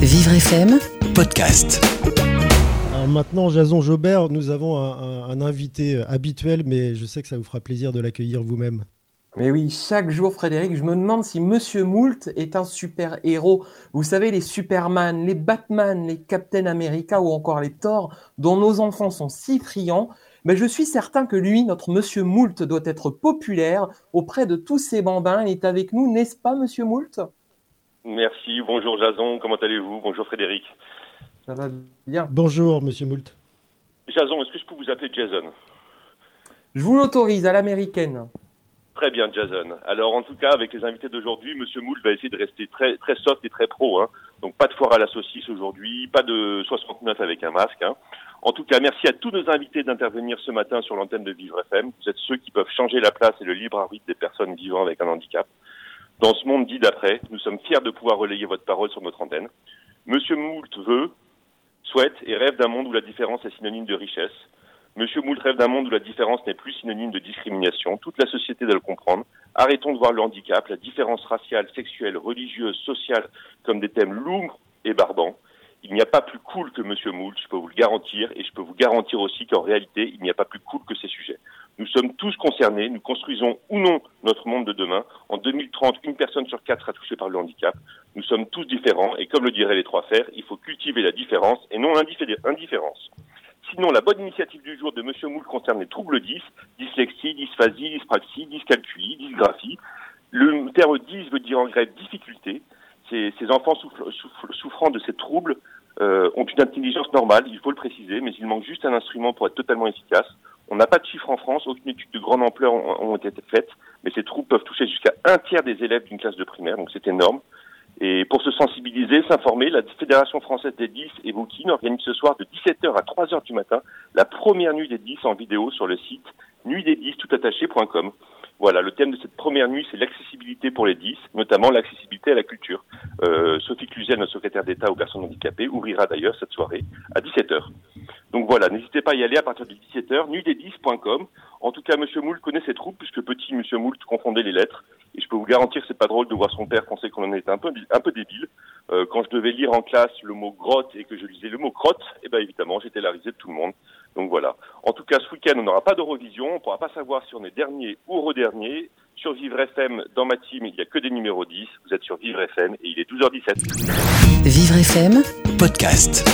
Vivre FM Podcast. Alors maintenant, Jason Jobert, nous avons un, un- un invité habituel, mais je sais que ça vous fera plaisir de l'accueillir vous-même. Mais oui, chaque jour, Frédéric, je me demande si Monsieur Moult est un super-héros. Vous savez, les Superman, les Batman, les Captain America ou encore les Thor, dont nos enfants sont si friands. Mais je suis certain que lui, notre Monsieur Moult, doit être populaire auprès de tous ces bambins. Il est avec nous, n'est-ce pas, Monsieur Moult? Merci, bonjour Jason, comment allez-vous? Bonjour Frédéric. Ça va bien? Bonjour, monsieur Moult. Jason, est-ce que je peux vous appeler Jason? Je vous l'autorise à l'américaine. Très bien Jason. Alors en tout cas, avec les invités d'aujourd'hui, Monsieur Moule va essayer de rester très, très soft et très pro. Hein. Donc pas de foire à la saucisse aujourd'hui, pas de 69 avec un masque. Hein. En tout cas, merci à tous nos invités d'intervenir ce matin sur l'antenne de Vivre FM. Vous êtes ceux qui peuvent changer la place et le libre arbitre des personnes vivant avec un handicap. Dans ce monde dit d'après, nous sommes fiers de pouvoir relayer votre parole sur notre antenne. Monsieur Moult veut, souhaite et rêve d'un monde où la différence est synonyme de richesse. Monsieur Moult rêve d'un monde où la différence n'est plus synonyme de discrimination. Toute la société doit le comprendre. Arrêtons de voir le handicap, la différence raciale, sexuelle, religieuse, sociale comme des thèmes lourds et barbants. Il n'y a pas plus cool que Monsieur Moult, je peux vous le garantir, et je peux vous garantir aussi qu'en réalité, il n'y a pas plus cool que ces sujets. Nous sommes tous concernés, nous construisons ou non notre monde de demain. En 2030, une personne sur quatre sera touchée par le handicap. Nous sommes tous différents, et comme le diraient les trois fers, il faut cultiver la différence et non l'indifférence. Sinon, la bonne initiative du jour de Monsieur Moule concerne les troubles 10, dyslexie, dysphasie, dyspraxie, dyscalculie, dysgraphie. Le terme 10 veut dire en grec difficulté. Ces, enfants souffrant de ces troubles euh, ont une intelligence normale, il faut le préciser, mais il manque juste un instrument pour être totalement efficace. On n'a pas de chiffres en France, aucune étude de grande ampleur ont, été faites, mais ces troubles peuvent toucher jusqu'à un tiers des élèves d'une classe de primaire, donc c'est énorme. Et pour se sensibiliser, s'informer, la Fédération française des 10 et Bookin organise ce soir de 17h à 3h du matin la première nuit des 10 en vidéo sur le site nuitdes toutattaché.com. Voilà, le thème de cette première nuit, c'est l'accessibilité pour les 10, notamment l'accessibilité à la culture. Euh, Sophie Cluzel, notre secrétaire d'État aux personnes handicapées, ouvrira d'ailleurs cette soirée à 17h. Donc voilà, n'hésitez pas à y aller à partir de 17h, nuitdes10.com. En tout cas, Monsieur Moult connaît ses troupes, puisque petit Monsieur Moult confondait les lettres. Et je peux vous garantir que c'est pas drôle de voir son père penser qu'on en était un peu, un peu débile. Euh, quand je devais lire en classe le mot grotte et que je lisais le mot crotte, eh ben évidemment, j'étais la risée de tout le monde. Donc voilà. En tout cas, ce week-end, on n'aura pas d'Eurovision. On ne pourra pas savoir si on est dernier ou re-dernier. Sur Vivre FM, dans ma team, il n'y a que des numéros 10. Vous êtes sur Vivre FM et il est 12h17. Vivre FM Podcast.